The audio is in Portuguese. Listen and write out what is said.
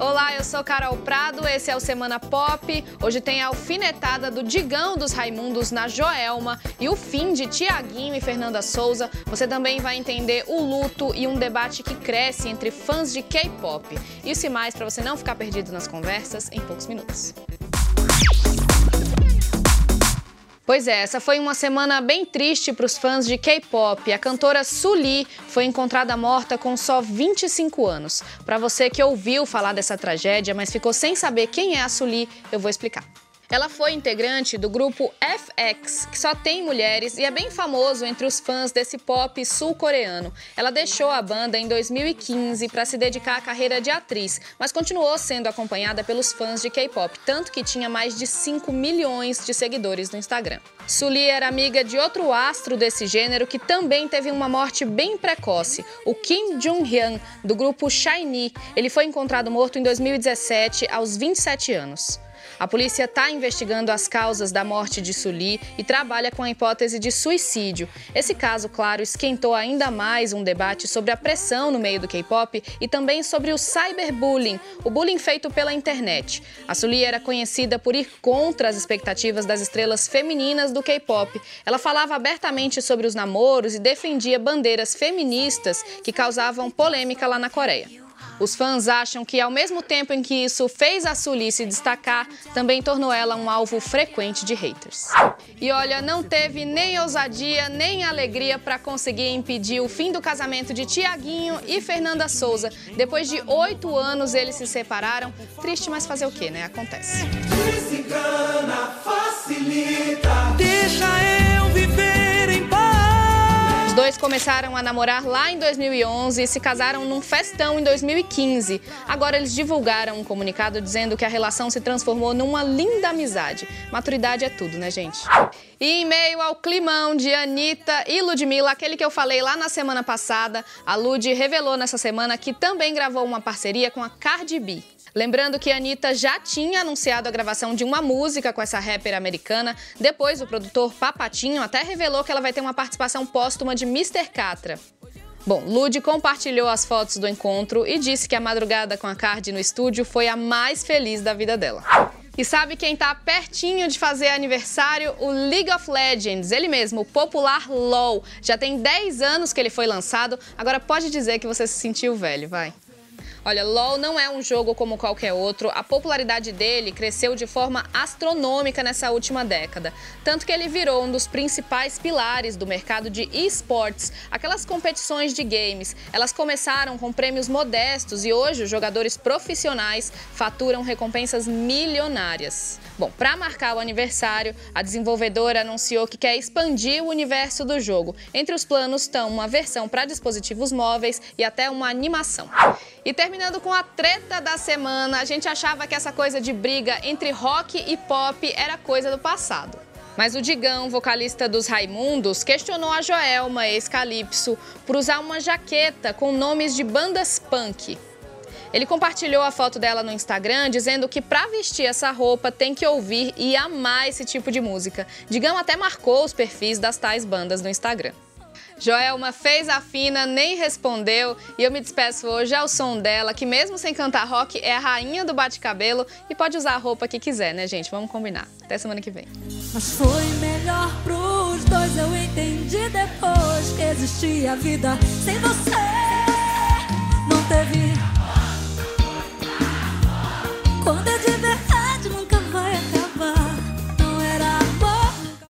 Olá, eu sou Carol Prado, esse é o Semana Pop. Hoje tem a alfinetada do Digão dos Raimundos na Joelma e o fim de Tiaguinho e Fernanda Souza. Você também vai entender o luto e um debate que cresce entre fãs de K-pop. Isso e mais para você não ficar perdido nas conversas em poucos minutos. Pois é, essa foi uma semana bem triste para os fãs de K-pop. A cantora Suli foi encontrada morta com só 25 anos. Para você que ouviu falar dessa tragédia, mas ficou sem saber quem é a Suli, eu vou explicar. Ela foi integrante do grupo FX, que só tem mulheres e é bem famoso entre os fãs desse pop sul-coreano. Ela deixou a banda em 2015 para se dedicar à carreira de atriz, mas continuou sendo acompanhada pelos fãs de K-pop, tanto que tinha mais de 5 milhões de seguidores no Instagram. Sully era amiga de outro astro desse gênero que também teve uma morte bem precoce, o Kim Jong-hyun, do grupo SHINee. Ele foi encontrado morto em 2017, aos 27 anos. A polícia está investigando as causas da morte de Sully e trabalha com a hipótese de suicídio. Esse caso, claro, esquentou ainda mais um debate sobre a pressão no meio do K-pop e também sobre o cyberbullying, o bullying feito pela internet. A Sully era conhecida por ir contra as expectativas das estrelas femininas do K-pop. Ela falava abertamente sobre os namoros e defendia bandeiras feministas que causavam polêmica lá na Coreia. Os fãs acham que, ao mesmo tempo em que isso fez a Sully se destacar, também tornou ela um alvo frequente de haters. E olha, não teve nem ousadia nem alegria para conseguir impedir o fim do casamento de Tiaguinho e Fernanda Souza. Depois de oito anos, eles se separaram. Triste, mas fazer o quê, né? Acontece. Começaram a namorar lá em 2011 e se casaram num festão em 2015. Agora eles divulgaram um comunicado dizendo que a relação se transformou numa linda amizade. Maturidade é tudo, né, gente? E em meio ao climão de Anitta e Ludmilla, aquele que eu falei lá na semana passada, a Lud revelou nessa semana que também gravou uma parceria com a Cardi B. Lembrando que a Anitta já tinha anunciado a gravação de uma música com essa rapper americana. Depois, o produtor Papatinho até revelou que ela vai ter uma participação póstuma de Mr. Catra. Bom, Lud compartilhou as fotos do encontro e disse que a madrugada com a Cardi no estúdio foi a mais feliz da vida dela. E sabe quem tá pertinho de fazer aniversário? O League of Legends, ele mesmo, o popular LoL. Já tem 10 anos que ele foi lançado, agora pode dizer que você se sentiu velho, vai. Olha, LoL não é um jogo como qualquer outro. A popularidade dele cresceu de forma astronômica nessa última década. Tanto que ele virou um dos principais pilares do mercado de esportes. Aquelas competições de games, elas começaram com prêmios modestos e hoje os jogadores profissionais faturam recompensas milionárias. Bom, para marcar o aniversário, a desenvolvedora anunciou que quer expandir o universo do jogo. Entre os planos estão uma versão para dispositivos móveis e até uma animação. E terminando com a treta da semana, a gente achava que essa coisa de briga entre rock e pop era coisa do passado. Mas o Digão, vocalista dos Raimundos, questionou a Joelma, ex-Calypso, por usar uma jaqueta com nomes de bandas punk. Ele compartilhou a foto dela no Instagram dizendo que para vestir essa roupa tem que ouvir e amar esse tipo de música. Digão até marcou os perfis das tais bandas no Instagram. Joelma fez a fina, nem respondeu e eu me despeço hoje ao som dela, que mesmo sem cantar rock é a rainha do bate-cabelo e pode usar a roupa que quiser, né, gente? Vamos combinar. Até semana que vem. Mas foi melhor pros dois, eu entendi depois que existia vida sem você. Não teve.